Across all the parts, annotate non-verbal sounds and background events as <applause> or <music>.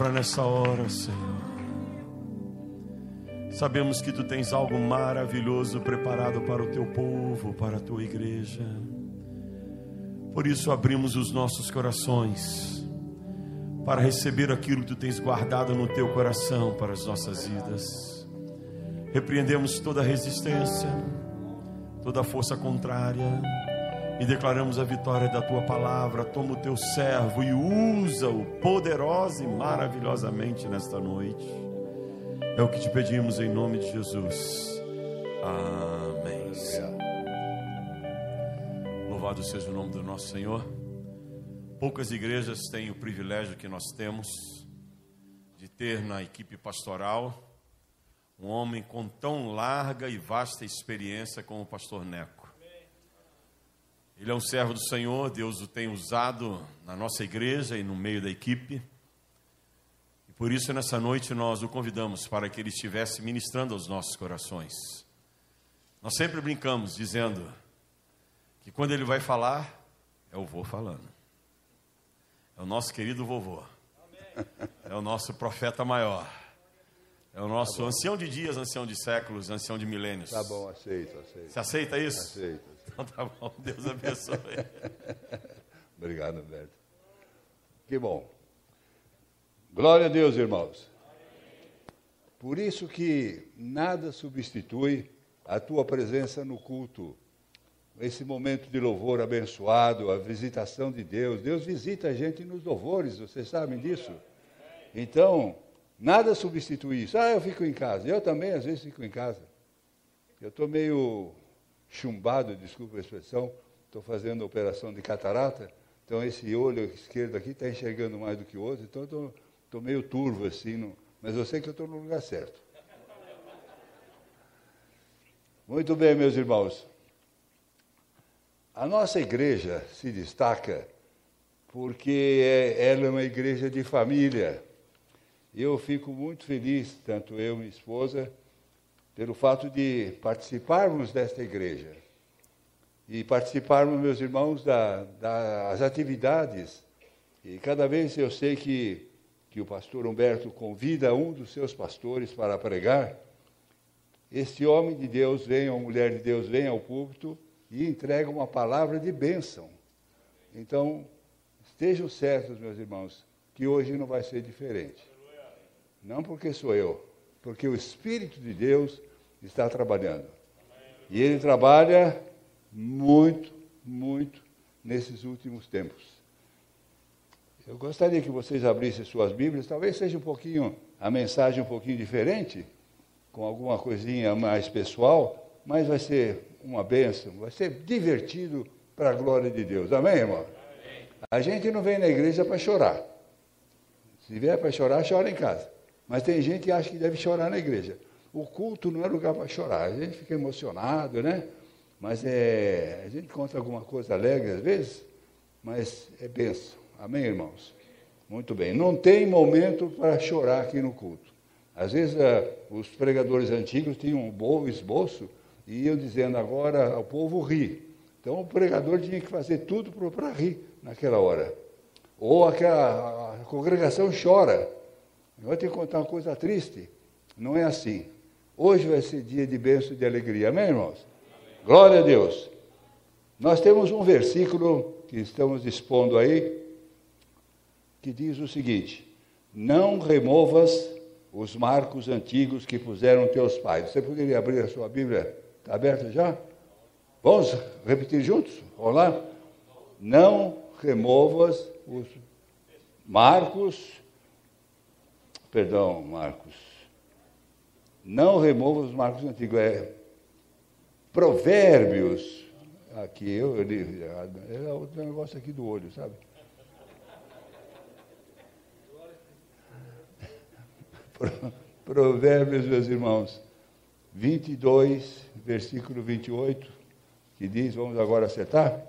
Para nessa hora, Senhor. Sabemos que tu tens algo maravilhoso preparado para o teu povo, para a tua igreja. Por isso abrimos os nossos corações para receber aquilo que tu tens guardado no teu coração para as nossas vidas. Repreendemos toda resistência, toda força contrária e declaramos a vitória da tua palavra. Toma o teu servo e usa-o poderosa e maravilhosamente nesta noite. É o que te pedimos em nome de Jesus. Amém. Louvado seja o nome do nosso Senhor. Poucas igrejas têm o privilégio que nós temos de ter na equipe pastoral um homem com tão larga e vasta experiência como o pastor Neco. Ele é um servo do Senhor, Deus o tem usado na nossa igreja e no meio da equipe. E por isso, nessa noite, nós o convidamos para que ele estivesse ministrando aos nossos corações. Nós sempre brincamos dizendo que quando ele vai falar, é o vô falando. É o nosso querido vovô. É o nosso profeta maior. É o nosso tá ancião de dias, ancião de séculos, ancião de milênios. Tá bom, aceito, aceito. Você aceita isso? Aceito. Então tá bom, Deus abençoe. <laughs> Obrigado, Alberto. Que bom. Glória a Deus, irmãos. Por isso que nada substitui a tua presença no culto esse momento de louvor abençoado, a visitação de Deus. Deus visita a gente nos louvores, vocês sabem disso? Então, nada substitui isso. Ah, eu fico em casa. Eu também, às vezes, fico em casa. Eu estou meio chumbado, desculpa a expressão, estou fazendo operação de catarata, então esse olho esquerdo aqui está enxergando mais do que o outro, então estou meio turvo assim, mas eu sei que estou no lugar certo. Muito bem, meus irmãos. A nossa igreja se destaca porque é, ela é uma igreja de família. Eu fico muito feliz, tanto eu e minha esposa, pelo fato de participarmos desta igreja e participarmos, meus irmãos, da, das atividades. E cada vez eu sei que, que o pastor Humberto convida um dos seus pastores para pregar, este homem de Deus vem, ou mulher de Deus vem ao púlpito e entrega uma palavra de bênção. Então, estejam certos, meus irmãos, que hoje não vai ser diferente. Não porque sou eu, porque o Espírito de Deus está trabalhando. E ele trabalha muito, muito nesses últimos tempos. Eu gostaria que vocês abrissem suas Bíblias, talvez seja um pouquinho, a mensagem um pouquinho diferente, com alguma coisinha mais pessoal, mas vai ser uma bênção, vai ser divertido para a glória de Deus. Amém, irmão? A gente não vem na igreja para chorar. Se vier para chorar, chora em casa. Mas tem gente que acha que deve chorar na igreja. O culto não é lugar para chorar. A gente fica emocionado, né? Mas é, a gente conta alguma coisa alegre às vezes, mas é benção. Amém, irmãos? Muito bem. Não tem momento para chorar aqui no culto. Às vezes, uh, os pregadores antigos tinham um bom esboço e iam dizendo agora o povo ri. Então o pregador tinha que fazer tudo para rir naquela hora. Ou aquela, a congregação chora. Eu vou te contar uma coisa triste. Não é assim. Hoje vai ser dia de bênção e de alegria. Amém, irmãos? Amém. Glória a Deus. Nós temos um versículo que estamos expondo aí, que diz o seguinte: Não removas os marcos antigos que puseram teus pais. Você poderia abrir a sua Bíblia Está aberto já? Vamos repetir juntos? Vamos lá? Não removas os marcos. Perdão, Marcos. Não removas os marcos antigos. É provérbios. Aqui eu li. É outro negócio aqui do olho, sabe? <laughs> Provérbios, meus irmãos. 22, versículo 28, que diz: Vamos agora acertar?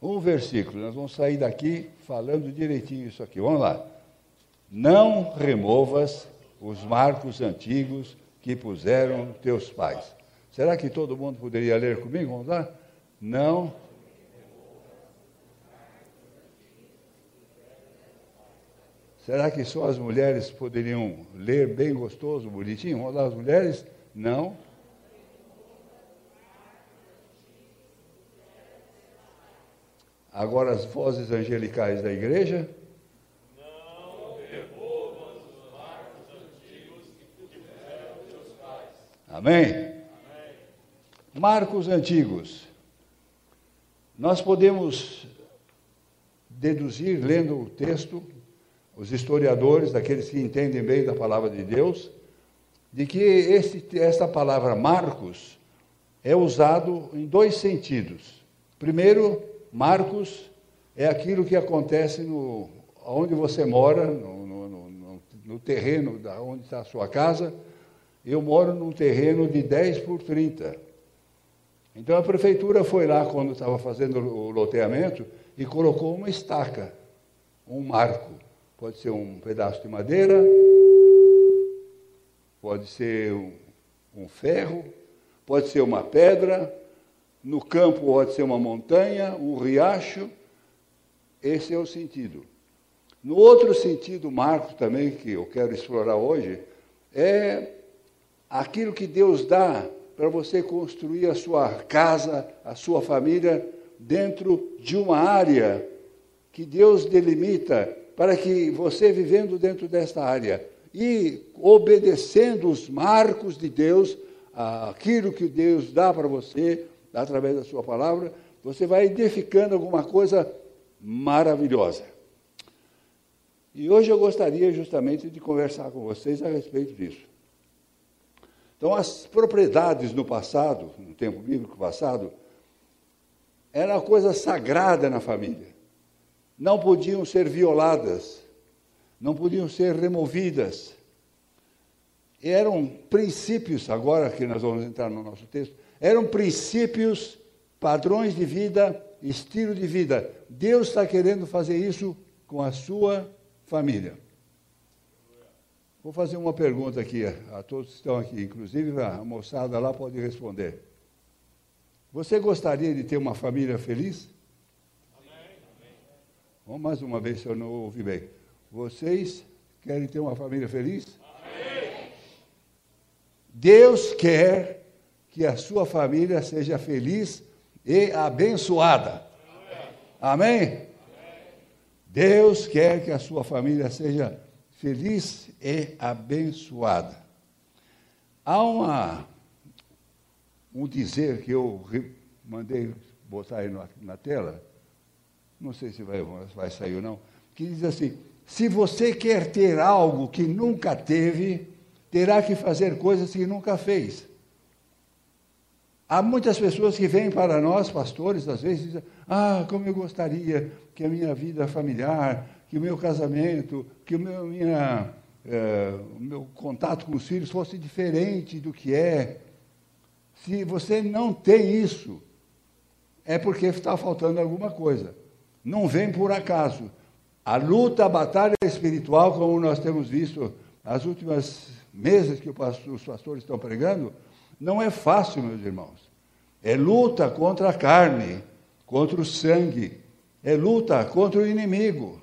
Um versículo, nós vamos sair daqui falando direitinho isso aqui. Vamos lá. Não removas os marcos antigos que puseram teus pais. Será que todo mundo poderia ler comigo? Vamos lá? Não. Será que só as mulheres poderiam ler bem gostoso, bonitinho? Vamos lá, as mulheres? Não. Agora as vozes angelicais da igreja. Amém? Marcos antigos. Nós podemos deduzir, lendo o texto, os historiadores, daqueles que entendem bem da palavra de Deus, de que esse, essa palavra Marcos é usado em dois sentidos. Primeiro, Marcos é aquilo que acontece no, onde você mora, no, no, no, no terreno da onde está a sua casa. Eu moro num terreno de 10 por 30. Então a prefeitura foi lá quando estava fazendo o loteamento e colocou uma estaca, um marco. Pode ser um pedaço de madeira, pode ser um, um ferro, pode ser uma pedra, no campo pode ser uma montanha, um riacho. Esse é o sentido. No outro sentido, Marcos também, que eu quero explorar hoje, é aquilo que Deus dá para você construir a sua casa, a sua família, dentro de uma área que Deus delimita para que você, vivendo dentro desta área e obedecendo os marcos de Deus, aquilo que Deus dá para você, através da sua palavra, você vai edificando alguma coisa maravilhosa. E hoje eu gostaria justamente de conversar com vocês a respeito disso. Então, as propriedades no passado, no tempo bíblico passado, era uma coisa sagrada na família. Não podiam ser violadas, não podiam ser removidas. Eram princípios, agora que nós vamos entrar no nosso texto, eram princípios, padrões de vida, estilo de vida. Deus está querendo fazer isso com a sua família. Vou fazer uma pergunta aqui a todos que estão aqui, inclusive a moçada lá pode responder. Você gostaria de ter uma família feliz? Amém. Vamos mais uma vez, se eu não ouvi bem. Vocês querem ter uma família feliz? Amém. Deus quer que a sua família seja feliz e abençoada. Amém? Amém? Deus quer que a sua família seja feliz e abençoada. Há uma, um dizer que eu mandei botar aí na, na tela, não sei se vai, vai sair ou não, que diz assim: se você quer ter algo que nunca teve, terá que fazer coisas que nunca fez. Há muitas pessoas que vêm para nós, pastores, às vezes, dizem: Ah, como eu gostaria que a minha vida familiar, que o meu casamento, que o meu, minha, é, o meu contato com os filhos fosse diferente do que é. Se você não tem isso, é porque está faltando alguma coisa. Não vem por acaso. A luta, a batalha espiritual, como nós temos visto as últimas meses que os pastores estão pregando, não é fácil, meus irmãos. É luta contra a carne, contra o sangue, é luta contra o inimigo.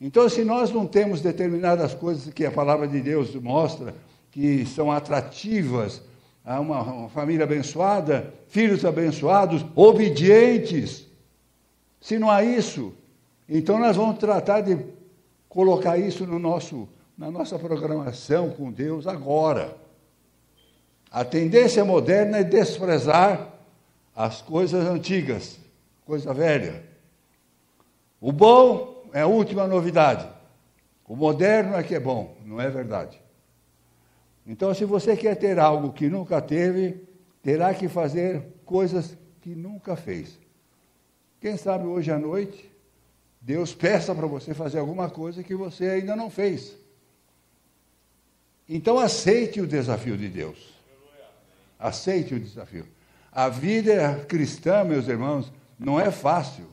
Então, se nós não temos determinadas coisas que a palavra de Deus mostra, que são atrativas a uma, uma família abençoada, filhos abençoados, obedientes, se não há isso, então nós vamos tratar de colocar isso no nosso, na nossa programação com Deus agora. A tendência moderna é desprezar as coisas antigas, coisa velha. O bom é a última novidade. O moderno é que é bom, não é verdade? Então, se você quer ter algo que nunca teve, terá que fazer coisas que nunca fez. Quem sabe hoje à noite, Deus peça para você fazer alguma coisa que você ainda não fez. Então, aceite o desafio de Deus. Aceite o desafio. A vida cristã, meus irmãos, não é fácil,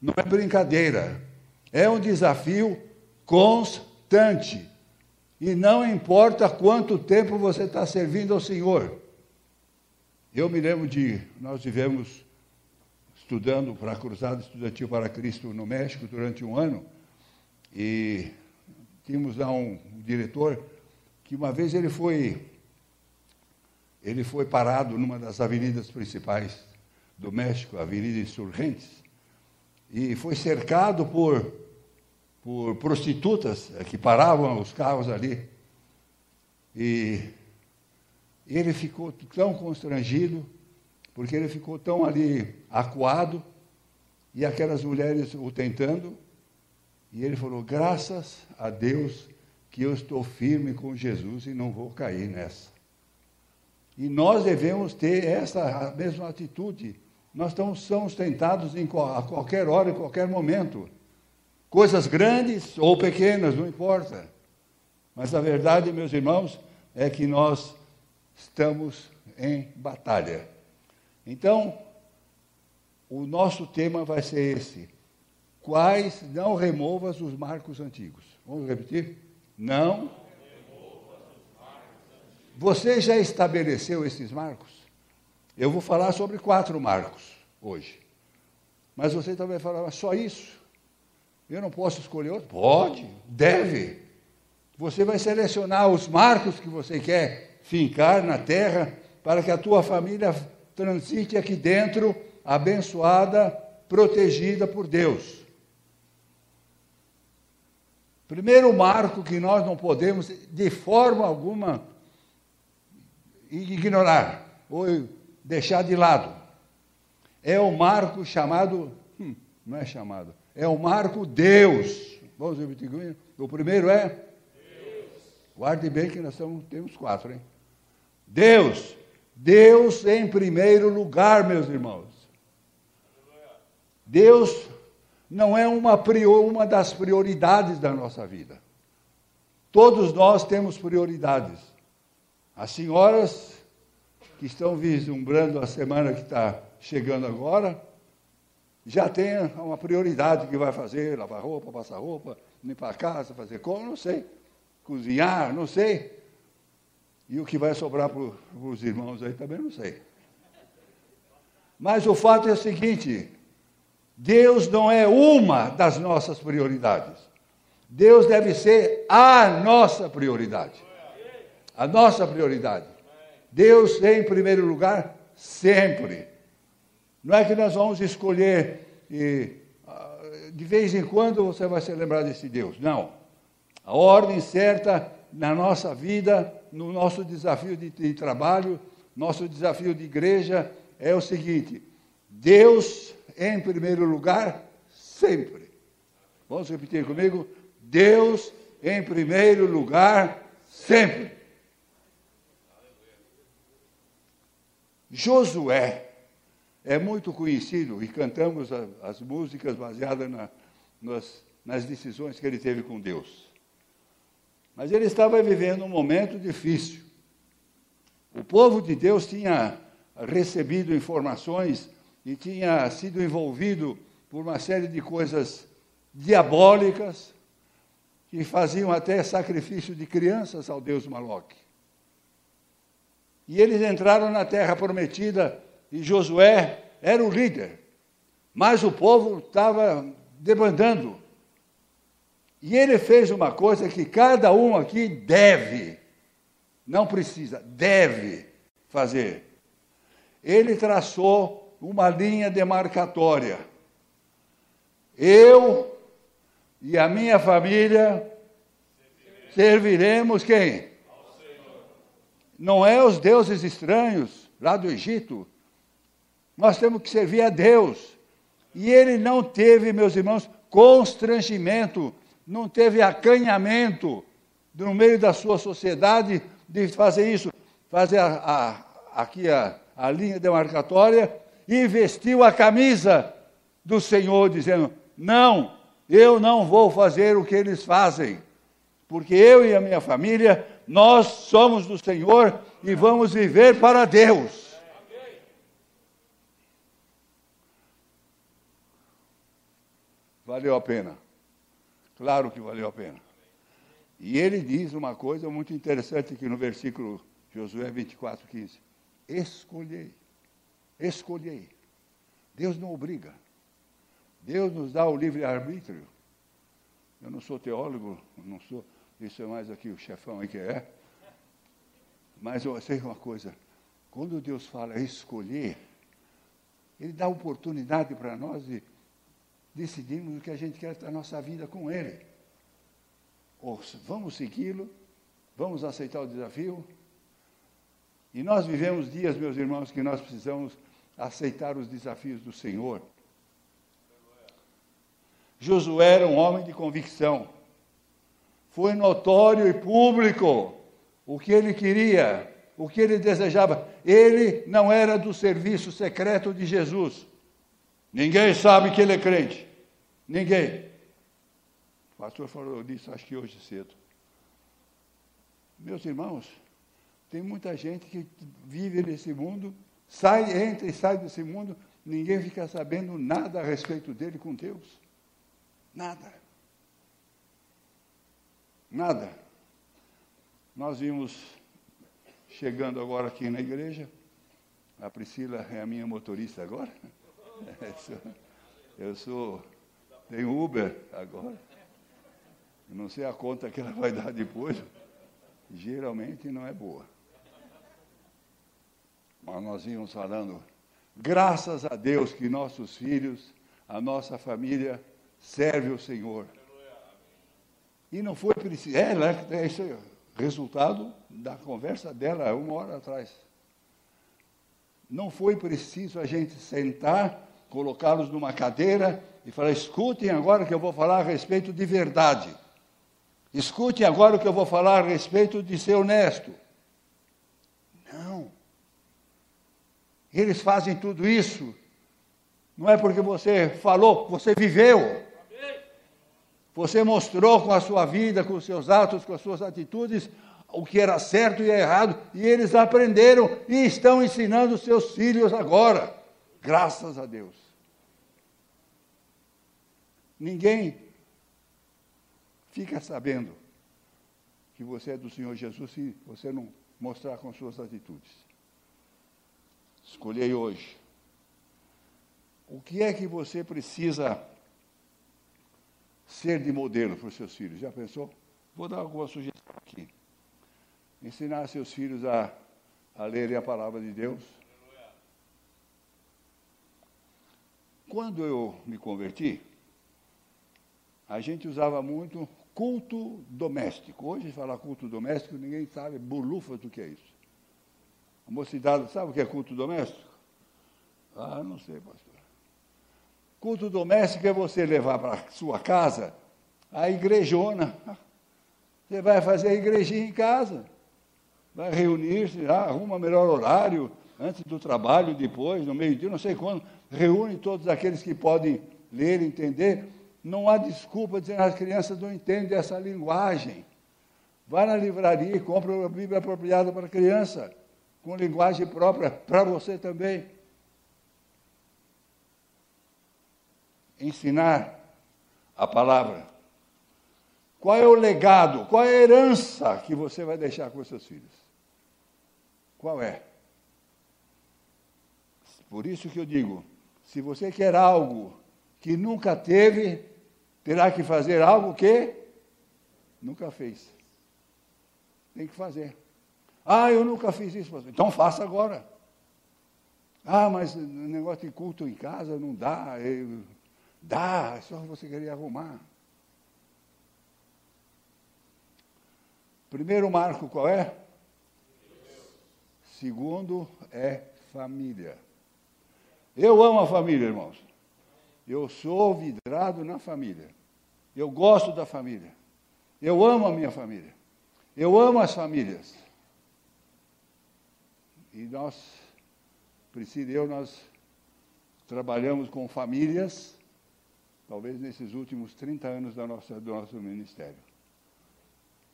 não é brincadeira. É um desafio constante. E não importa quanto tempo você está servindo ao Senhor. Eu me lembro de, nós tivemos estudando para a Cruzada Estudantil para Cristo no México durante um ano, e tínhamos lá um, um diretor que uma vez ele foi ele foi parado numa das avenidas principais do México, a Avenida Insurgentes, e foi cercado por, por prostitutas que paravam os carros ali. E ele ficou tão constrangido, porque ele ficou tão ali acuado, e aquelas mulheres o tentando, e ele falou: graças a Deus que eu estou firme com Jesus e não vou cair nessa. E nós devemos ter essa mesma atitude. Nós somos tentados em, a qualquer hora, em qualquer momento. Coisas grandes ou pequenas, não importa. Mas a verdade, meus irmãos, é que nós estamos em batalha. Então, o nosso tema vai ser esse: quais não removas os marcos antigos. Vamos repetir? Não. Você já estabeleceu esses marcos? Eu vou falar sobre quatro marcos hoje. Mas você também falar, só isso? Eu não posso escolher outro? Pode, deve. Você vai selecionar os marcos que você quer fincar na terra para que a tua família transite aqui dentro abençoada, protegida por Deus. Primeiro marco que nós não podemos, de forma alguma, ignorar ou deixar de lado é o marco chamado, hum, não é chamado, é o marco Deus. Vamos repetir O primeiro é? Deus. Guarde bem que nós estamos, temos quatro, hein? Deus. Deus em primeiro lugar, meus irmãos. Deus não é uma, prior, uma das prioridades da nossa vida. Todos nós temos prioridades. As senhoras que estão vislumbrando a semana que está chegando agora, já tem uma prioridade que vai fazer, lavar roupa, passar roupa, limpar a casa, fazer como, não sei, cozinhar, não sei. E o que vai sobrar para os irmãos aí também não sei. Mas o fato é o seguinte: Deus não é uma das nossas prioridades. Deus deve ser a nossa prioridade. A nossa prioridade. Deus em primeiro lugar, sempre. Não é que nós vamos escolher e ah, de vez em quando você vai se lembrar desse Deus. Não. A ordem certa na nossa vida, no nosso desafio de, de trabalho, nosso desafio de igreja é o seguinte: Deus em primeiro lugar, sempre. Vamos repetir comigo? Deus em primeiro lugar, sempre. Josué é muito conhecido e cantamos as músicas baseadas na, nas, nas decisões que ele teve com Deus. Mas ele estava vivendo um momento difícil. O povo de Deus tinha recebido informações e tinha sido envolvido por uma série de coisas diabólicas que faziam até sacrifício de crianças ao deus Maloque. E eles entraram na terra prometida e Josué era o líder, mas o povo estava debandando. E ele fez uma coisa que cada um aqui deve, não precisa, deve fazer. Ele traçou uma linha demarcatória. Eu e a minha família serviremos quem? Não é os deuses estranhos lá do Egito. Nós temos que servir a Deus. E ele não teve, meus irmãos, constrangimento, não teve acanhamento no meio da sua sociedade de fazer isso, fazer a, a, aqui a, a linha demarcatória e vestiu a camisa do Senhor, dizendo: Não, eu não vou fazer o que eles fazem, porque eu e a minha família, nós somos do Senhor e vamos viver para Deus. Valeu a pena. Claro que valeu a pena. E ele diz uma coisa muito interessante aqui no versículo Josué 24, 15. Escolhei escolhei. Deus não obriga. Deus nos dá o livre-arbítrio. Eu não sou teólogo, não sou, Isso é mais aqui o chefão aí que é. Mas eu sei uma coisa, quando Deus fala escolher, Ele dá oportunidade para nós de decidirmos o que a gente quer da nossa vida com Ele. Ou vamos segui-lo, vamos aceitar o desafio. E nós vivemos dias, meus irmãos, que nós precisamos aceitar os desafios do Senhor. Josué era um homem de convicção. Foi notório e público o que ele queria, o que ele desejava. Ele não era do serviço secreto de Jesus. Ninguém sabe que ele é crente. Ninguém. O pastor falou disso, acho que hoje cedo. Meus irmãos, tem muita gente que vive nesse mundo, sai, entra e sai desse mundo, ninguém fica sabendo nada a respeito dele com Deus. Nada. Nada. Nós vimos, chegando agora aqui na igreja, a Priscila é a minha motorista agora. <laughs> Eu sou, tenho Uber agora. Eu não sei a conta que ela vai dar depois. Geralmente não é boa. Mas nós íamos falando, graças a Deus que nossos filhos, a nossa família serve o Senhor. E não foi preciso. É, é isso aí, resultado da conversa dela uma hora atrás. Não foi preciso a gente sentar, colocá-los numa cadeira e falar: escutem agora que eu vou falar a respeito de verdade. Escutem agora o que eu vou falar a respeito de ser honesto. Não. Eles fazem tudo isso. Não é porque você falou, você viveu. Você mostrou com a sua vida, com os seus atos, com as suas atitudes, o que era certo e errado, e eles aprenderam e estão ensinando seus filhos agora. Graças a Deus. Ninguém fica sabendo que você é do Senhor Jesus se você não mostrar com suas atitudes. Escolhei hoje. O que é que você precisa ser de modelo para os seus filhos? Já pensou? Vou dar alguma sugestão aqui. Ensinar seus filhos a, a lerem a palavra de Deus. Quando eu me converti, a gente usava muito culto doméstico. Hoje, falar culto doméstico, ninguém sabe bolufa do que é isso. A mocidade sabe o que é culto doméstico? Ah, não sei, pastor. Culto doméstico é você levar para sua casa a igrejona. Você vai fazer a igrejinha em casa. Vai reunir-se, ah, arruma melhor horário, antes do trabalho, depois, no meio-dia, não sei quando. Reúne todos aqueles que podem ler, entender não há desculpa dizer que as crianças não entendem essa linguagem. Vá na livraria e compre uma Bíblia apropriada para a criança, com linguagem própria para você também. Ensinar a palavra. Qual é o legado, qual é a herança que você vai deixar com seus filhos? Qual é? Por isso que eu digo, se você quer algo que nunca teve, terá que fazer algo que nunca fez. Tem que fazer. Ah, eu nunca fiz isso. Então faça agora. Ah, mas negócio de culto em casa não dá. Eu, dá, só você querer arrumar. Primeiro marco qual é? Segundo é família. Eu amo a família, irmãos. Eu sou vidrado na família. Eu gosto da família. Eu amo a minha família. Eu amo as famílias. E nós, Priscila e eu, nós trabalhamos com famílias, talvez nesses últimos 30 anos da nossa, do nosso ministério.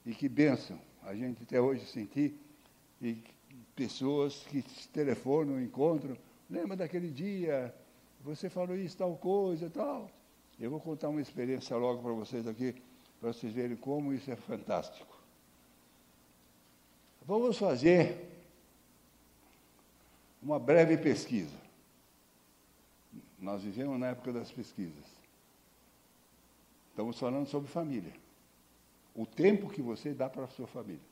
E que bênção a gente até hoje sentir e pessoas que telefonam, encontram. Lembra daquele dia você falou isso, tal coisa, tal. Eu vou contar uma experiência logo para vocês aqui, para vocês verem como isso é fantástico. Vamos fazer uma breve pesquisa. Nós vivemos na época das pesquisas. Estamos falando sobre família. o tempo que você dá para a sua família.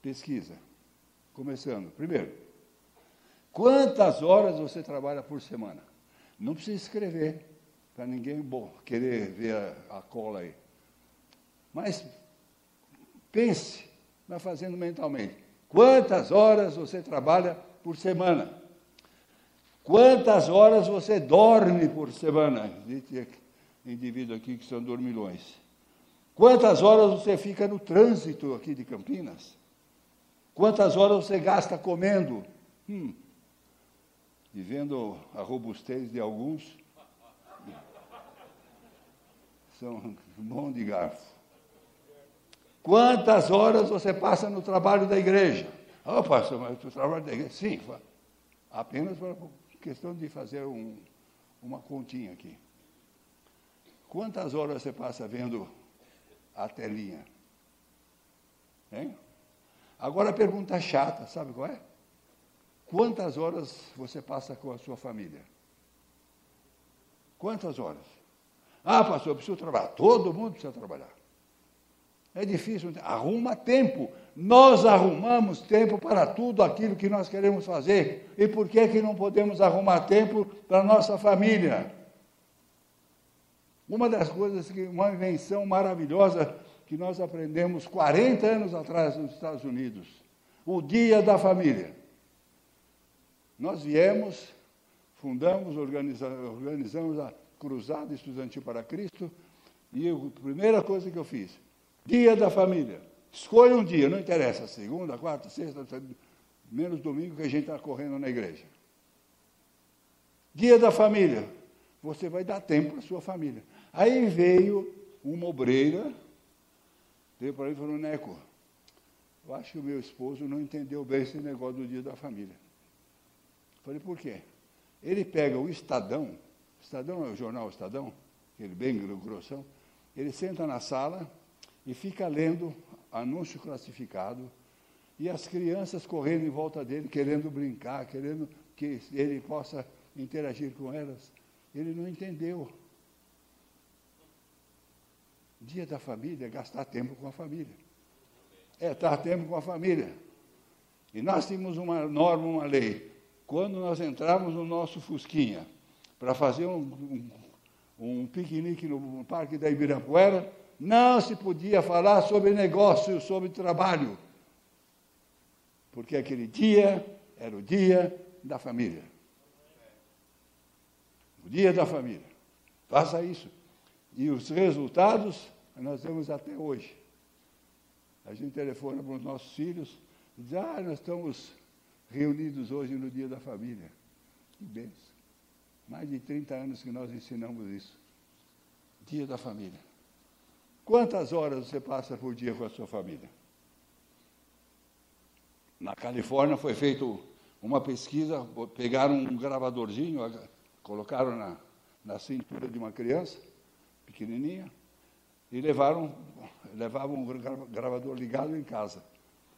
Pesquisa. Começando. Primeiro, quantas horas você trabalha por semana? Não precisa escrever, para ninguém bom, querer ver a, a cola aí. Mas pense, vai fazendo mentalmente. Quantas horas você trabalha por semana? Quantas horas você dorme por semana? Existe indivíduo aqui que são dormilões. Quantas horas você fica no trânsito aqui de Campinas? Quantas horas você gasta comendo? Hum. E vendo a robustez de alguns, são mão de garfo. Quantas horas você passa no trabalho da igreja? Ah, oh, pastor, mas o trabalho da igreja? Sim, apenas por questão de fazer um, uma continha aqui. Quantas horas você passa vendo a telinha? Hein? Agora a pergunta chata, sabe qual é? Quantas horas você passa com a sua família? Quantas horas? Ah, pastor, eu preciso trabalhar. Todo mundo precisa trabalhar. É difícil, arruma tempo. Nós arrumamos tempo para tudo aquilo que nós queremos fazer. E por que, que não podemos arrumar tempo para a nossa família? Uma das coisas que, uma invenção maravilhosa que nós aprendemos 40 anos atrás nos Estados Unidos, o Dia da Família. Nós viemos, fundamos, organizamos a Cruzada Estudantil para Cristo, e a primeira coisa que eu fiz, Dia da família. Escolha um dia, não interessa, segunda, quarta, sexta, menos domingo que a gente está correndo na igreja. Dia da família. Você vai dar tempo para a sua família. Aí veio uma obreira, veio para mim e falou, Neco, eu acho que o meu esposo não entendeu bem esse negócio do dia da família. Falei, por quê? Ele pega o Estadão, Estadão é o jornal Estadão, aquele bem grossão, ele senta na sala, e fica lendo anúncio classificado e as crianças correndo em volta dele, querendo brincar, querendo que ele possa interagir com elas. Ele não entendeu. Dia da família é gastar tempo com a família. É estar tempo com a família. E nós tínhamos uma norma, uma lei. Quando nós entramos no nosso Fusquinha para fazer um, um, um piquenique no Parque da Ibirapuera, não se podia falar sobre negócio, sobre trabalho, porque aquele dia era o dia da família. O dia da família. Faça isso. E os resultados nós temos até hoje. A gente telefona para os nossos filhos e diz, ah, nós estamos reunidos hoje no dia da família. Que benção. Mais de 30 anos que nós ensinamos isso. Dia da família. Quantas horas você passa por dia com a sua família? Na Califórnia foi feita uma pesquisa, pegaram um gravadorzinho, colocaram na, na cintura de uma criança, pequenininha, e levaram, levavam um gravador ligado em casa.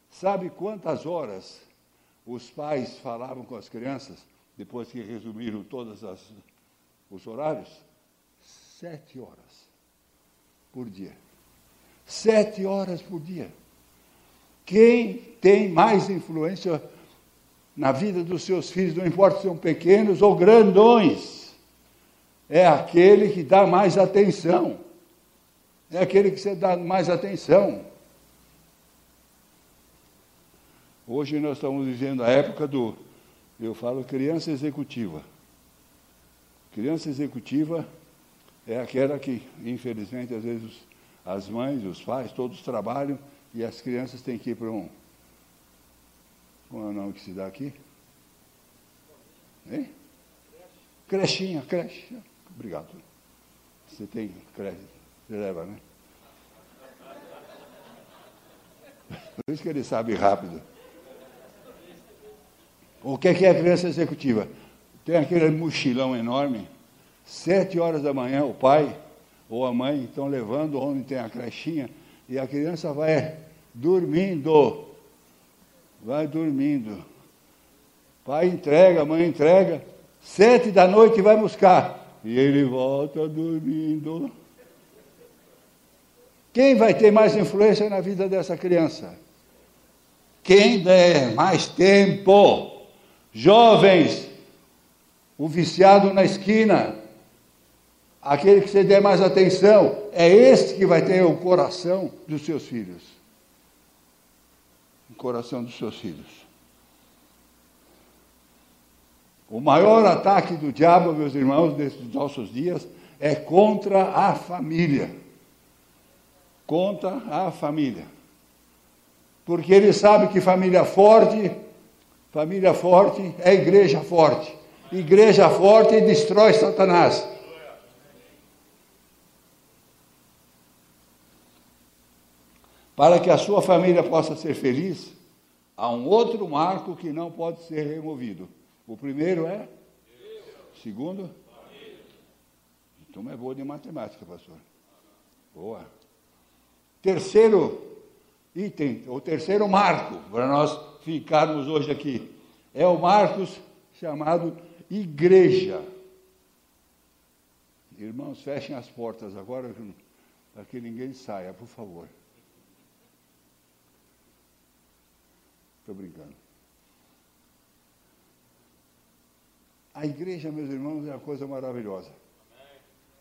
Sabe quantas horas os pais falavam com as crianças, depois que resumiram todos os horários? Sete horas por dia. Sete horas por dia. Quem tem mais influência na vida dos seus filhos, não importa se são pequenos ou grandões, é aquele que dá mais atenção. É aquele que você dá mais atenção. Hoje nós estamos vivendo a época do, eu falo, criança executiva. Criança executiva é aquela que, infelizmente, às vezes as mães, os pais, todos trabalham e as crianças têm que ir para um. Como é o nome que se dá aqui? Hein? Crechinha, creche. Obrigado. Você tem creche, você leva, né? Por isso que ele sabe rápido. O que é, que é a criança executiva? Tem aquele mochilão enorme Sete horas da manhã, o pai ou a mãe estão levando onde tem a crechinha e a criança vai dormindo. Vai dormindo. Pai entrega, mãe entrega. Sete da noite vai buscar. E ele volta dormindo. Quem vai ter mais influência na vida dessa criança? Quem der mais tempo? Jovens, o viciado na esquina, aquele que você der mais atenção, é este que vai ter o coração dos seus filhos. O coração dos seus filhos. O maior ataque do diabo, meus irmãos, nesses nossos dias, é contra a família. Contra a família. Porque ele sabe que família forte, família forte é igreja forte. Igreja forte destrói Satanás. Para que a sua família possa ser feliz, há um outro marco que não pode ser removido. O primeiro é? O segundo? Então é boa de matemática, pastor. Boa. Terceiro item, o terceiro marco, para nós ficarmos hoje aqui, é o Marcos chamado igreja. Irmãos, fechem as portas agora, para que ninguém saia, por favor. Estou brincando. A igreja, meus irmãos, é uma coisa maravilhosa.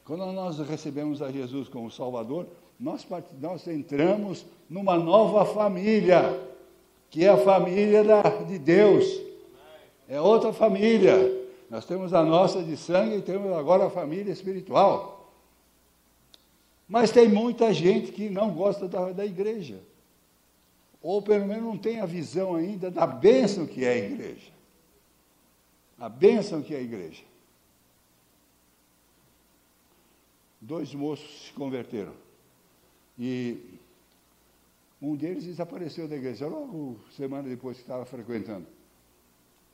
Quando nós recebemos a Jesus como Salvador, nós, nós entramos numa nova família, que é a família da, de Deus. É outra família. Nós temos a nossa de sangue e temos agora a família espiritual. Mas tem muita gente que não gosta da, da igreja ou pelo menos não tem a visão ainda da bênção que é a igreja. A bênção que é a igreja. Dois moços se converteram. E um deles desapareceu da igreja, logo semana depois que estava frequentando.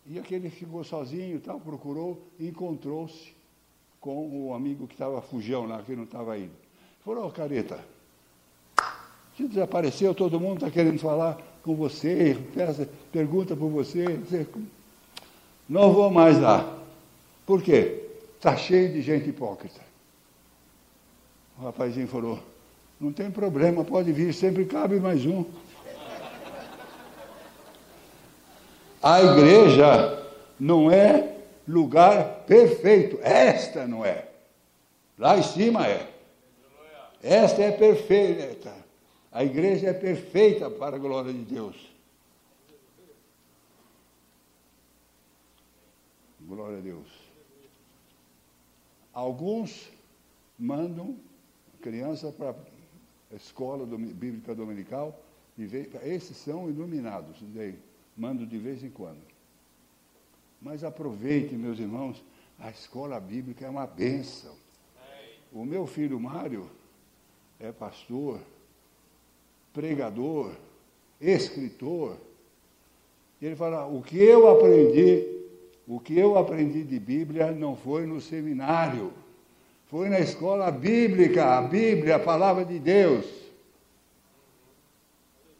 E aquele ficou sozinho tal, procurou encontrou-se com o amigo que estava fujão lá, que não estava indo. Falou, oh, careta, você desapareceu, todo mundo está querendo falar com você, pergunta por você. Não vou mais lá. Por quê? Está cheio de gente hipócrita. O rapazinho falou, não tem problema, pode vir, sempre cabe mais um. A igreja não é lugar perfeito. Esta não é. Lá em cima é. Esta é perfeita. A igreja é perfeita para a glória de Deus. Glória a Deus. Alguns mandam criança para escola bíblica dominical, e esses são iluminados, mando de vez em quando. Mas aproveite, meus irmãos, a escola bíblica é uma bênção. O meu filho Mário é pastor, pregador, escritor. E ele fala: o que eu aprendi, o que eu aprendi de Bíblia não foi no seminário, foi na escola bíblica, a Bíblia, a palavra de Deus.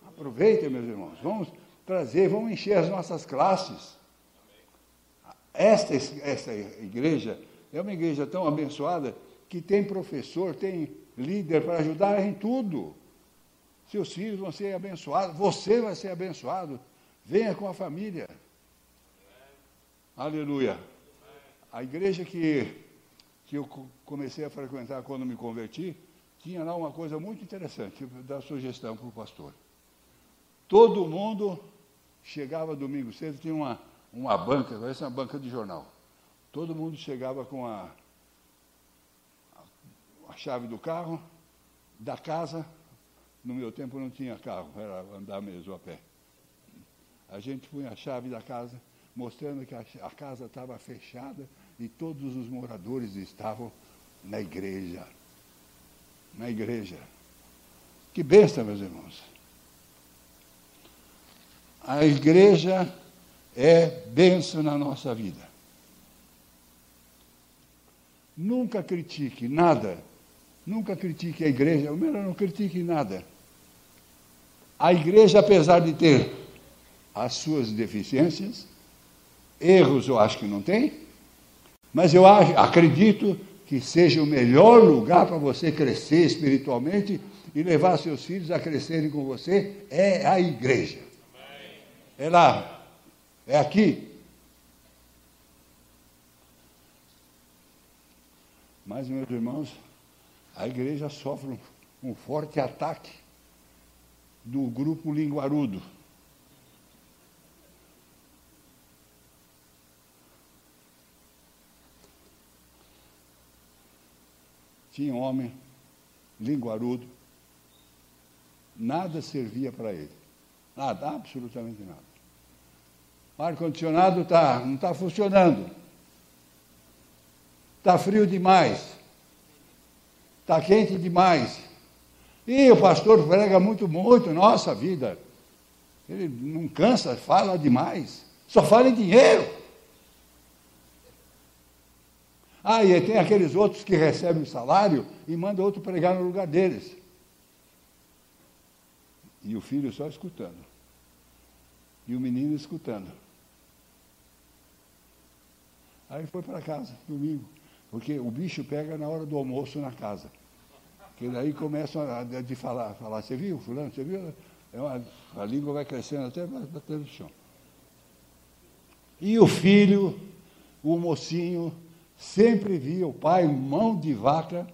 Aproveitem, meus irmãos, vamos trazer, vamos encher as nossas classes. Esta, esta igreja é uma igreja tão abençoada que tem professor, tem líder para ajudar em tudo. Seus filhos vão ser abençoados, você vai ser abençoado. Venha com a família. Aleluia. A igreja que, que eu comecei a frequentar quando me converti, tinha lá uma coisa muito interessante, da sugestão para o pastor. Todo mundo chegava domingo cedo, tinha uma, uma banca, parece uma banca de jornal. Todo mundo chegava com a, a chave do carro, da casa, no meu tempo não tinha carro, era andar mesmo a pé. A gente punha a chave da casa, mostrando que a, a casa estava fechada e todos os moradores estavam na igreja. Na igreja. Que bênção, meus irmãos. A igreja é bênção na nossa vida. Nunca critique nada Nunca critique a igreja, o melhor não critique nada. A igreja, apesar de ter as suas deficiências, erros eu acho que não tem, mas eu acredito que seja o melhor lugar para você crescer espiritualmente e levar seus filhos a crescerem com você é a igreja. É lá, é aqui. Mas, meus irmãos, a igreja sofre um, forte ataque do grupo linguarudo. Tinha um homem linguarudo, nada servia para ele. Nada, absolutamente nada. O ar-condicionado tá, não está funcionando. Está frio demais. Está quente demais. E o pastor prega muito, muito, nossa vida. Ele não cansa, fala demais. Só fala em dinheiro. Ah, e tem aqueles outros que recebem salário e mandam outro pregar no lugar deles. E o filho só escutando. E o menino escutando. Aí foi para casa, domingo. Porque o bicho pega na hora do almoço na casa. Que daí começam a, a de falar, falar, você viu, fulano, você viu? É uma, a língua vai crescendo até bater no chão. E o filho, o mocinho, sempre via o pai, mão de vaca,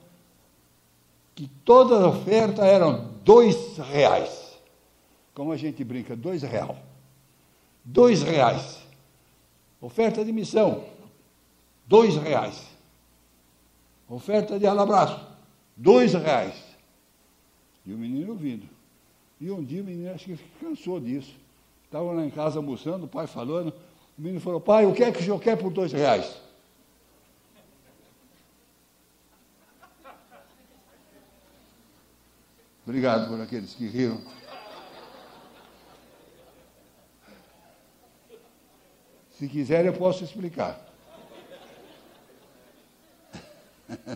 que toda a oferta eram dois reais. Como a gente brinca, dois real. Dois reais. Oferta de missão, dois reais. Oferta de alabraço, dois reais. E o menino ouvindo. E um dia o menino acho que cansou disso. Estava lá em casa almoçando, o pai falando. O menino falou, pai, o que é que o senhor quer por dois reais? Obrigado por aqueles que riram. Se quiser, eu posso explicar. <laughs>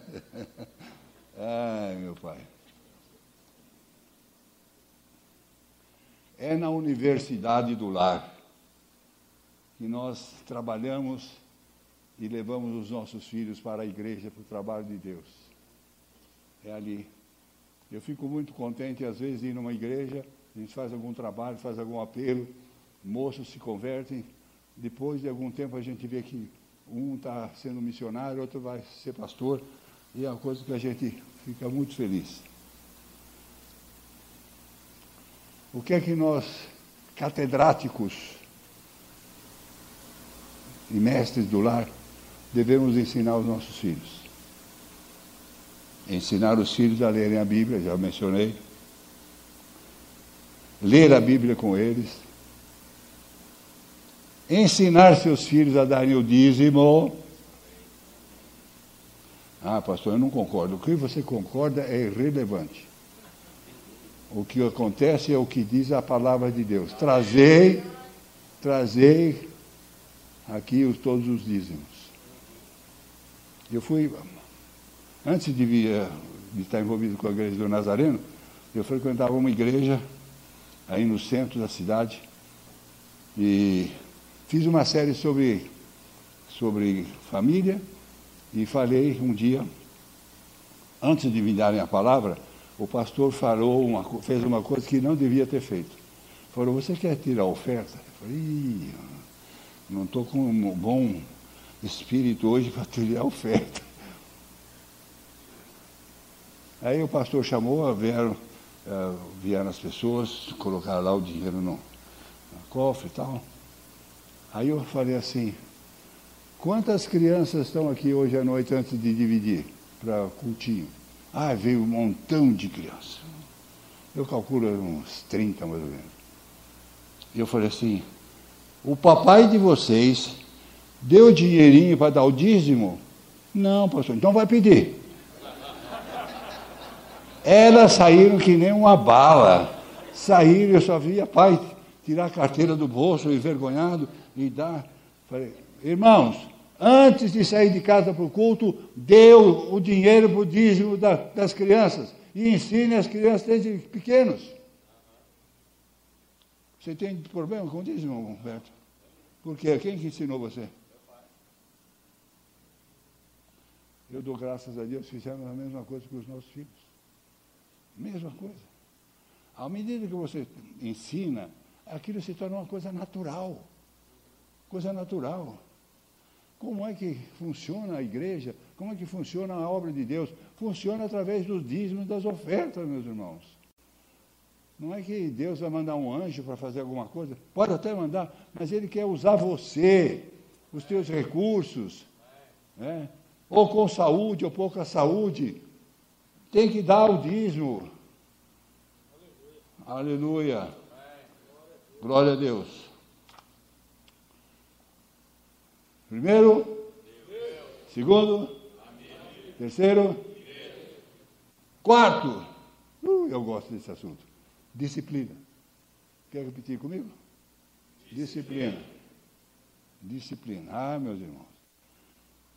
Ai, meu pai. É na universidade do lar que nós trabalhamos e levamos os nossos filhos para a igreja, para o trabalho de Deus. É ali. Eu fico muito contente, às vezes, de ir numa igreja, a gente faz algum trabalho, faz algum apelo, moços se convertem, depois de algum tempo a gente vê que um está sendo missionário, outro vai ser pastor, e é uma coisa que a gente fica muito feliz. O que é que nós, catedráticos e mestres do lar, devemos ensinar aos nossos filhos? Ensinar os filhos a lerem a Bíblia, já mencionei. Ler a Bíblia com eles. Ensinar seus filhos a darem o dízimo. Ah, pastor, eu não concordo. O que você concorda é irrelevante. O que acontece é o que diz a palavra de Deus. Trazei, trazei aqui os, todos os dízimos. Eu fui Antes de, eh, de estar envolvido com a igreja do Nazareno, eu frequentava uma igreja aí no centro da cidade e fiz uma série sobre, sobre família e falei um dia, antes de me darem a palavra, o pastor falou uma, fez uma coisa que não devia ter feito. Falou, você quer tirar a oferta? Eu falei, não estou com um bom espírito hoje para tirar a oferta. Aí o pastor chamou, vieram, uh, vieram as pessoas, colocaram lá o dinheiro no, no cofre e tal. Aí eu falei assim, quantas crianças estão aqui hoje à noite antes de dividir para cultinho? Ah, veio um montão de crianças. Eu calculo uns 30 mais ou menos. E eu falei assim, o papai de vocês deu dinheirinho para dar o dízimo? Não, pastor, então vai pedir. Elas saíram que nem uma bala. Saíram, eu só via pai tirar a carteira do bolso, envergonhado, e dar. Falei, irmãos, antes de sair de casa para o culto, deu o dinheiro para o dízimo da, das crianças. E ensine as crianças desde pequenos. Você tem problema com o dízimo, Humberto? Por quê? Quem que ensinou você? eu dou graças a Deus, fizemos a mesma coisa com os nossos filhos. Mesma coisa. À medida que você ensina, aquilo se torna uma coisa natural. Coisa natural. Como é que funciona a igreja? Como é que funciona a obra de Deus? Funciona através dos dízimos das ofertas, meus irmãos. Não é que Deus vai mandar um anjo para fazer alguma coisa, pode até mandar, mas Ele quer usar você, os teus recursos, né? ou com saúde ou pouca saúde, tem que dar o dízimo. Aleluia. Aleluia. Glória a Deus. Primeiro. Deus. Segundo. Amém. Terceiro. Quarto. Uh, eu gosto desse assunto. Disciplina. Quer repetir comigo? Disciplina. Disciplina. Ah, meus irmãos.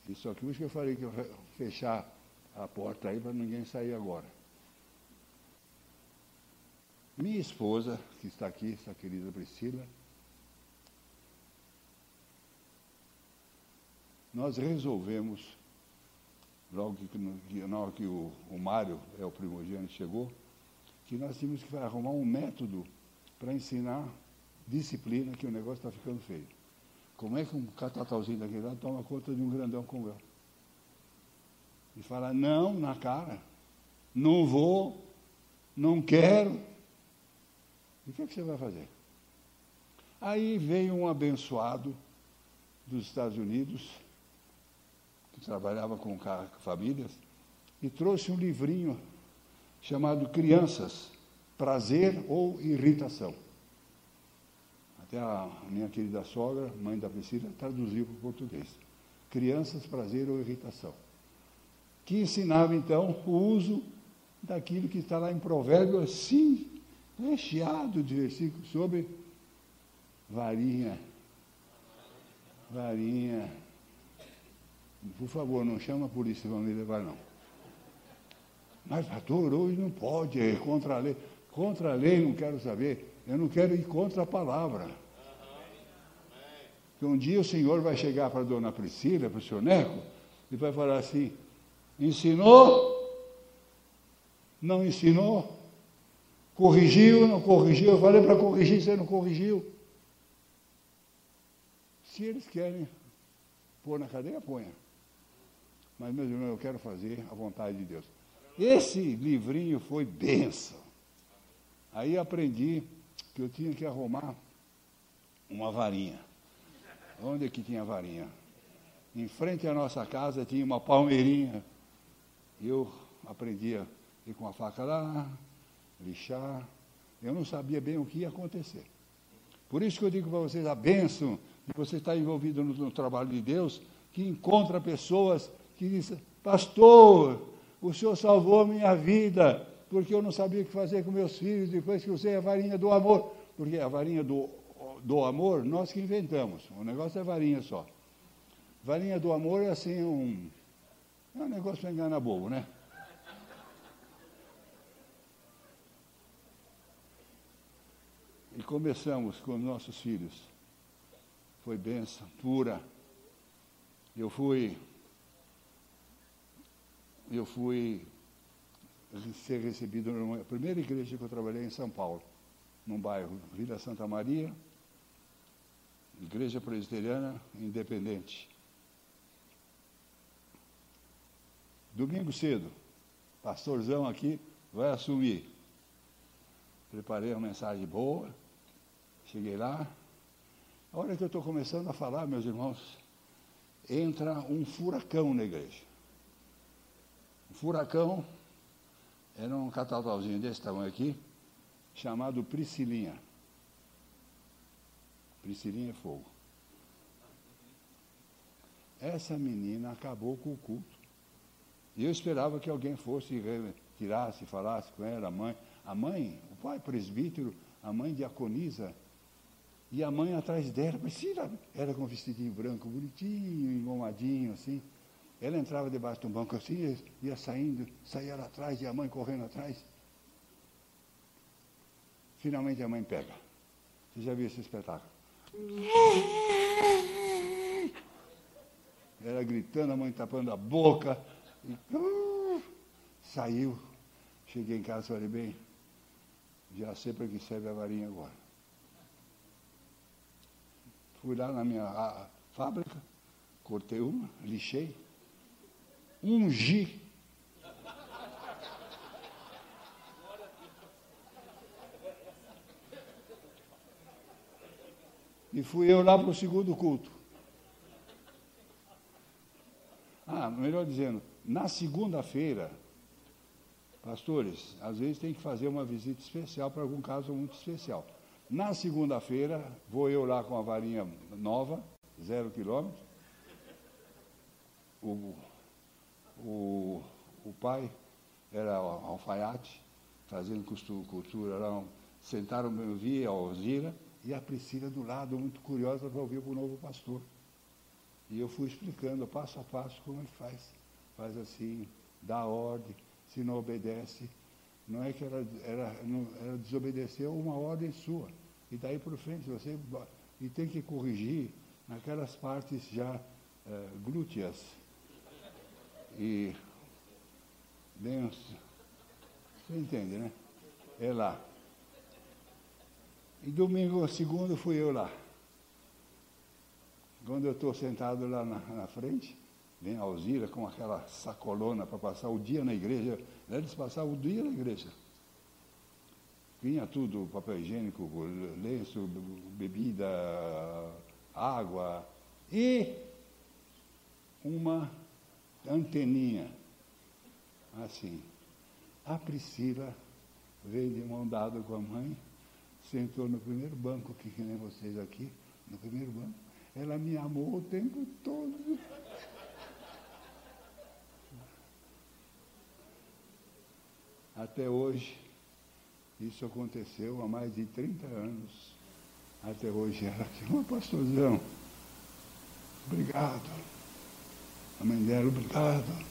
Isso aqui, isso que eu falei que eu fechar a porta aí para ninguém sair agora. Minha esposa, que está aqui, essa querida Priscila, nós resolvemos, logo que, na hora que o, o Mário, é o primogênito, chegou, que nós tínhamos que arrumar um método para ensinar disciplina, que o negócio está ficando feio. Como é que um catatauzinho daquele lá toma conta de um grandão como eu? E fala, não, na cara, não vou, não quero. E o que, é que você vai fazer? Aí veio um abençoado dos Estados Unidos, que trabalhava com famílias, e trouxe um livrinho chamado Crianças, Prazer ou Irritação. Até a minha querida sogra, mãe da Priscila, traduziu para o português. Crianças, Prazer ou Irritação. Que ensinava, então, o uso daquilo que está lá em Provérbio, assim, recheado de versículos sobre varinha. Varinha. Por favor, não chama a polícia para me levar, não. Mas, pastor, hoje não pode, é contra a lei. Contra a lei não quero saber. Eu não quero ir contra a palavra. Que um dia o Senhor vai chegar para a dona Priscila, para o senhor Neco, e vai falar assim: ensinou? Não ensinou? Corrigiu? Não corrigiu? Eu falei para corrigir, você não corrigiu. Se eles querem pôr na cadeia, ponha. Mas, meus irmãos, eu quero fazer a vontade de Deus. Esse livrinho foi benção. Aí aprendi que eu tinha que arrumar uma varinha. Onde é que tinha varinha? Em frente à nossa casa tinha uma palmeirinha. Eu aprendi a ir com a faca lá, lixar. Eu não sabia bem o que ia acontecer. Por isso que eu digo para vocês a bênção de você estar envolvido no, no trabalho de Deus, que encontra pessoas que dizem, pastor, o Senhor salvou minha vida, porque eu não sabia o que fazer com meus filhos depois que usei a varinha do amor. Porque a varinha do, do amor, nós que inventamos. O negócio é varinha só. Varinha do amor é assim um. É um negócio para enganar bobo, né? E começamos com nossos filhos. Foi benção pura. Eu fui eu fui ser recebido na primeira igreja que eu trabalhei em São Paulo, num bairro Vila Santa Maria, igreja presbiteriana independente. Domingo cedo, pastorzão aqui vai assumir. Preparei uma mensagem boa, cheguei lá. A hora que eu estou começando a falar, meus irmãos, entra um furacão na igreja. Furacão era um catalauzinho desse tamanho aqui, chamado Priscilinha. Priscilinha é fogo. Essa menina acabou com o culto. E eu esperava que alguém fosse, tirasse, falasse com ela, a mãe. A mãe, o pai presbítero, a mãe diaconisa, e a mãe atrás dela, Priscila, era com um vestidinho branco, bonitinho, engomadinho, assim. Ela entrava debaixo de um banco assim, ia saindo, saía lá atrás e a mãe correndo atrás. Finalmente a mãe pega. Você já viu esse espetáculo? <laughs> Ela gritando, a mãe tapando a boca, E uh, saiu. Cheguei em casa e falei, bem, já sei para que serve a varinha agora. Fui lá na minha a, fábrica, cortei uma, lixei, ungi. E fui eu lá para o segundo culto. Ah, melhor dizendo, na segunda-feira, pastores, às vezes tem que fazer uma visita especial para algum caso muito especial. Na segunda-feira, vou eu lá com a varinha nova, zero quilômetro. O, o, o pai era alfaiate, fazendo costura lá. Sentaram, eu vi a Alzira e a Priscila do lado, muito curiosa para ouvir o novo pastor. E eu fui explicando passo a passo como ele faz. Faz assim, dá ordem, se não obedece. Não é que ela, ela, ela desobedeceu uma ordem sua. E daí para frente você e tem que corrigir naquelas partes já é, glúteas. E bem, você entende, né? É lá. E domingo, segundo, fui eu lá. Quando eu estou sentado lá na, na, frente, vem a Alzira com aquela sacolona para passar o dia na igreja. Eles passavam o dia na igreja. Vinha tudo, papel higiênico, lenço, bebida, água e uma anteninha. Assim. A Priscila veio de mão dada com a mãe, sentou no primeiro banco, que, que nem vocês aqui, no primeiro banco, ela me amou o tempo todo. Até hoje, isso aconteceu há mais de 30 anos. Até hoje ela aqui, uma pastorzão. Obrigado. A mãe dela, obrigado.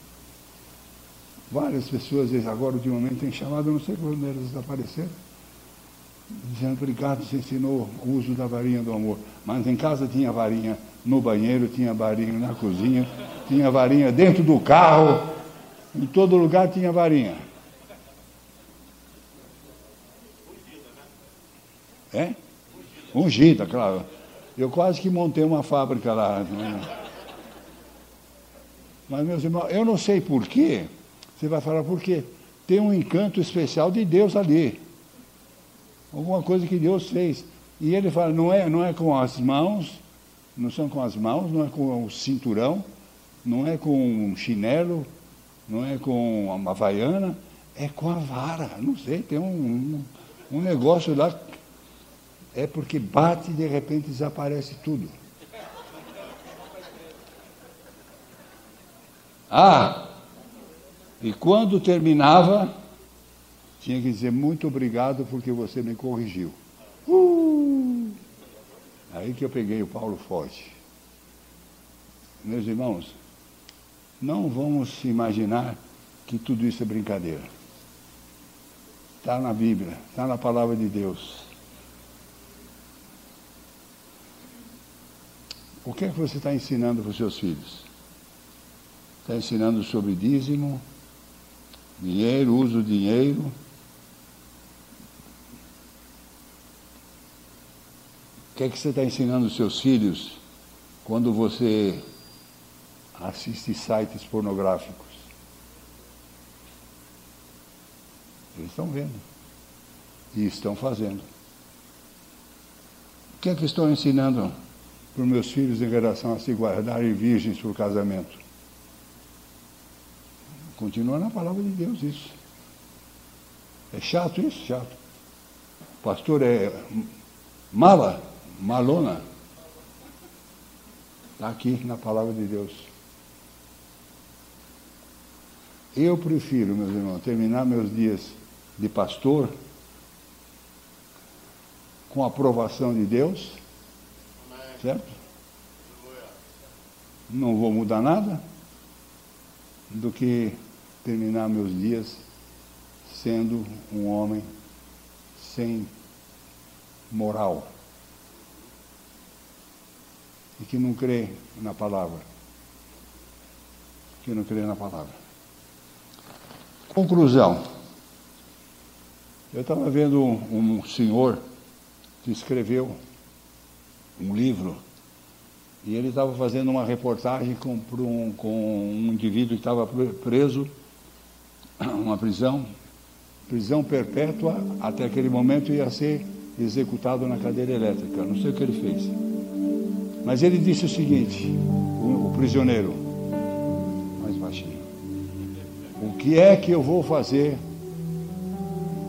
Várias pessoas agora ultimamente têm chamado, não sei quando elas apareceram dizendo, obrigado, você ensinou o uso da varinha do amor. Mas em casa tinha varinha no banheiro, tinha varinha na cozinha, tinha varinha dentro do carro, em todo lugar tinha varinha. É? Ungida, claro. Eu quase que montei uma fábrica lá. Né? Mas, meus irmãos, eu não sei porquê. Você vai falar por quê? Tem um encanto especial de Deus ali alguma coisa que Deus fez. E ele fala, não é, não é com as mãos, não são com as mãos, não é com o cinturão, não é com um chinelo, não é com uma havaiana, é com a vara. Não sei, tem um, um, um negócio lá. É porque bate e de repente desaparece tudo. Ah, e quando terminava, tinha que dizer muito obrigado porque você me corrigiu. Uh! Aí que eu peguei o Paulo Forte. Meus irmãos, não vamos imaginar que tudo isso é brincadeira. Está na Bíblia, está na palavra de Deus. O que é que você está ensinando para os seus filhos? Está ensinando sobre dízimo, dinheiro, uso do dinheiro, O que é que você está ensinando os seus filhos quando você assiste sites pornográficos? Eles estão vendo. E estão fazendo. O que é que estou ensinando os meus filhos em relação a se guardarem virgens para o casamento? Continua na palavra de Deus isso. É chato isso? Chato. O pastor é mala? malona. Está aqui na palavra de Deus. Eu prefiro, meus irmãos, terminar meus dias de pastor com a aprovação de Deus, certo? Não vou mudar nada, do que terminar meus dias sendo um homem sem moral e que não crê na palavra. Que não crê na palavra. Conclusão. Eu estava vendo um, senhor que escreveu um livro e ele estava fazendo uma reportagem com, um, com um indivíduo que estava preso, <clears throat> uma prisão, prisão perpétua, até aquele momento ia ser executado na cadeira elétrica. Não sei o que ele fez. Mas ele disse o seguinte, o, o prisioneiro, mais baixinho, o que é que eu vou fazer?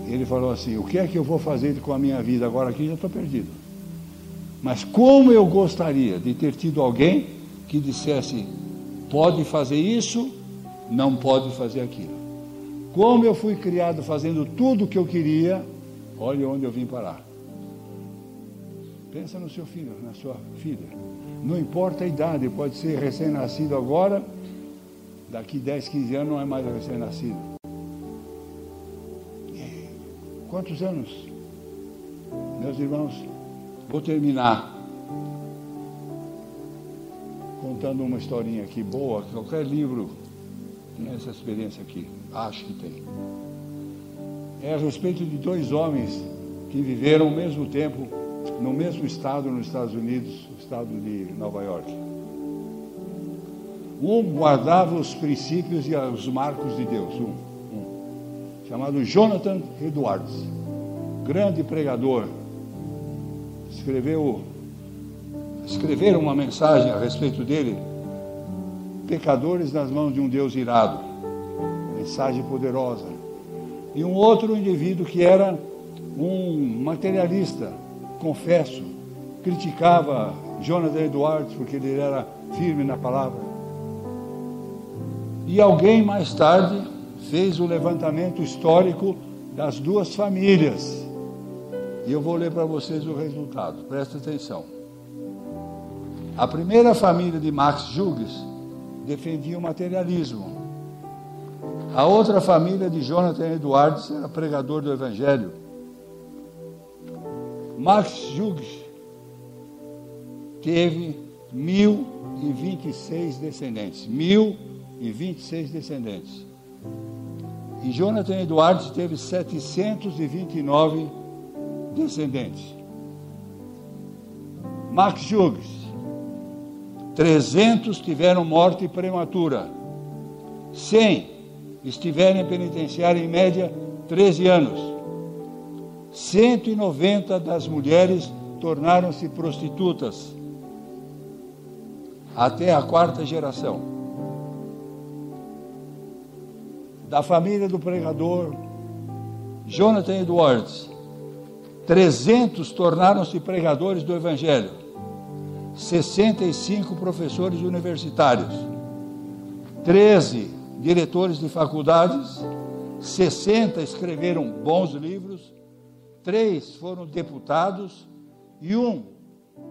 Ele falou assim, o que é que eu vou fazer com a minha vida agora aqui? Já estou perdido. Mas como eu gostaria de ter tido alguém que dissesse: pode fazer isso, não pode fazer aquilo. Como eu fui criado fazendo tudo o que eu queria, olha onde eu vim parar. Pensa no seu filho, na sua filha. Não importa a idade, pode ser recém-nascido agora, daqui 10, 15 anos não é mais recém-nascido. Quantos anos? Meus irmãos, Vou terminar contando uma historinha aqui boa, qualquer livro tem essa experiência aqui, acho que tem. É a respeito de dois homens que viveram ao mesmo tempo no mesmo estado nos Estados Unidos, o estado de Nova York. Um guardava os princípios e os marcos de Deus, um, um chamado Jonathan Edwards, grande pregador, escreveu, escreveram uma mensagem a respeito dele, pecadores nas mãos de um Deus irado, mensagem poderosa. E um outro indivíduo que era um materialista, confesso, criticava Jonathan Edwards porque ele era firme na palavra. E alguém mais tarde fez o levantamento histórico das duas famílias e eu vou ler para vocês o resultado, presta atenção. A primeira família de Max Jugges defendia o materialismo. A outra família de Jonathan Edwards era pregador do Evangelho. Max Jugges teve 1026 descendentes. 1026 descendentes. E Jonathan Edwards teve 729 descendentes descendentes. Max Jugges, 300 tiveram morte prematura, 100 estiveram em penitenciária em média 13 anos, 190 das mulheres tornaram-se prostitutas, até a quarta geração. Da família do pregador Jonathan Edwards, 300 tornaram-se pregadores do Evangelho, 65 professores universitários, 13 diretores de faculdades, 60 escreveram bons livros, 3 foram deputados. E um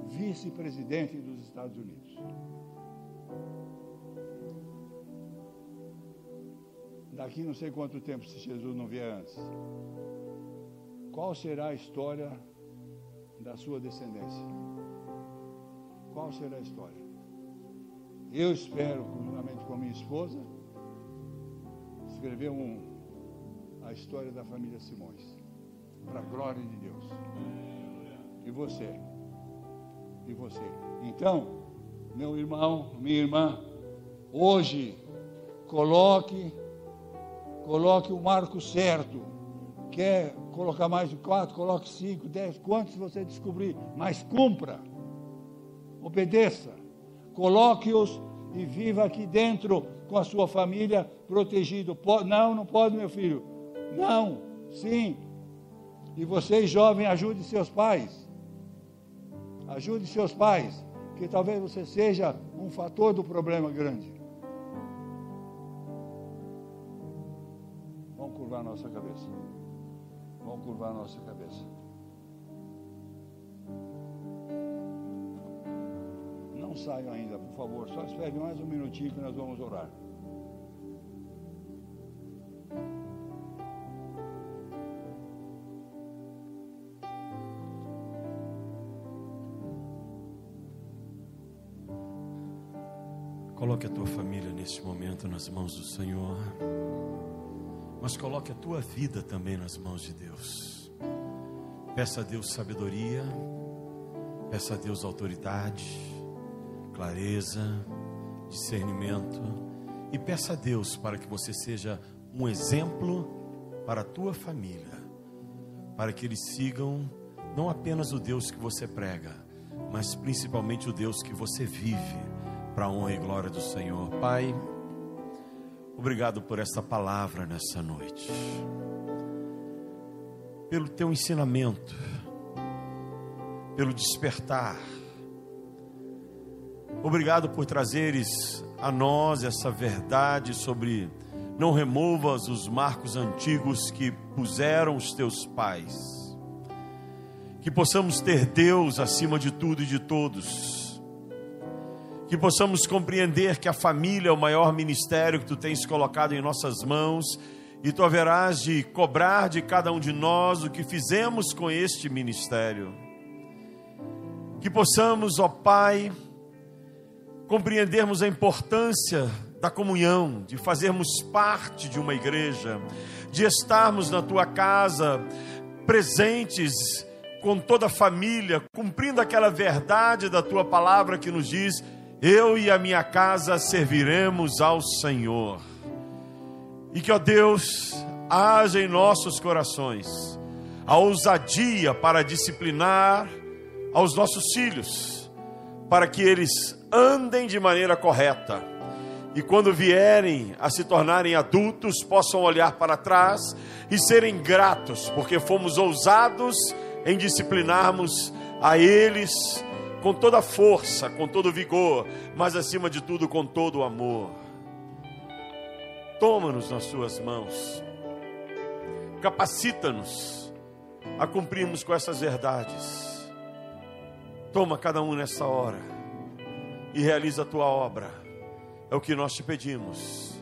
vice-presidente dos Estados Unidos. Daqui não sei quanto tempo, se Jesus não vier antes. Qual será a história da sua descendência? Qual será a história? Eu espero, juntamente com a minha esposa, escrever um, a história da família Simões, para a glória de Deus. E você? E você? Então, meu irmão, minha irmã, hoje coloque, coloque o marco certo quer colocar mais de quatro, coloque cinco, dez, quantos você descobrir, mas cumpra, obedeça, coloque-os e viva aqui dentro com a sua família protegido. Não, não pode, meu filho. Não, sim. E vocês, jovens, ajude seus pais. Ajude seus pais, que talvez você seja um fator do problema grande. Vamos curvar nossa cabeça. Vamos curvar a nossa cabeça. Não saiam ainda, por favor. Só espere mais um minutinho que nós vamos orar. Coloque a tua família neste momento nas mãos do Senhor. Mas coloque a tua vida também nas mãos de Deus. Peça a Deus sabedoria, peça a Deus autoridade, clareza, discernimento e peça a Deus para que você seja um exemplo para a tua família, para que eles sigam não apenas o Deus que você prega, mas principalmente o Deus que você vive, para a honra e glória do Senhor. Pai, Obrigado por esta palavra nessa noite. Pelo teu ensinamento, pelo despertar. Obrigado por trazeres a nós essa verdade sobre não removas os marcos antigos que puseram os teus pais. Que possamos ter Deus acima de tudo e de todos que possamos compreender que a família é o maior ministério que tu tens colocado em nossas mãos e tu haverás de cobrar de cada um de nós o que fizemos com este ministério. Que possamos, ó Pai, compreendermos a importância da comunhão, de fazermos parte de uma igreja, de estarmos na tua casa presentes com toda a família, cumprindo aquela verdade da tua palavra que nos diz eu e a minha casa serviremos ao Senhor. E que, ó Deus, haja em nossos corações a ousadia para disciplinar aos nossos filhos, para que eles andem de maneira correta. E quando vierem a se tornarem adultos, possam olhar para trás e serem gratos, porque fomos ousados em disciplinarmos a eles com toda a força, com todo o vigor, mas acima de tudo com todo o amor. Toma-nos nas tuas mãos, capacita-nos a cumprirmos com essas verdades. Toma cada um nessa hora e realiza a tua obra, é o que nós te pedimos,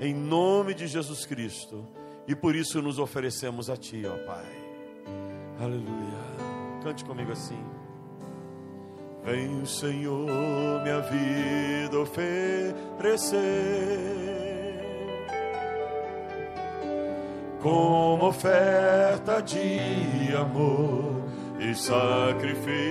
em nome de Jesus Cristo, e por isso nos oferecemos a Ti, ó Pai. Aleluia. Cante comigo assim. Vem, Senhor, minha vida oferecer como oferta de amor e sacrifício.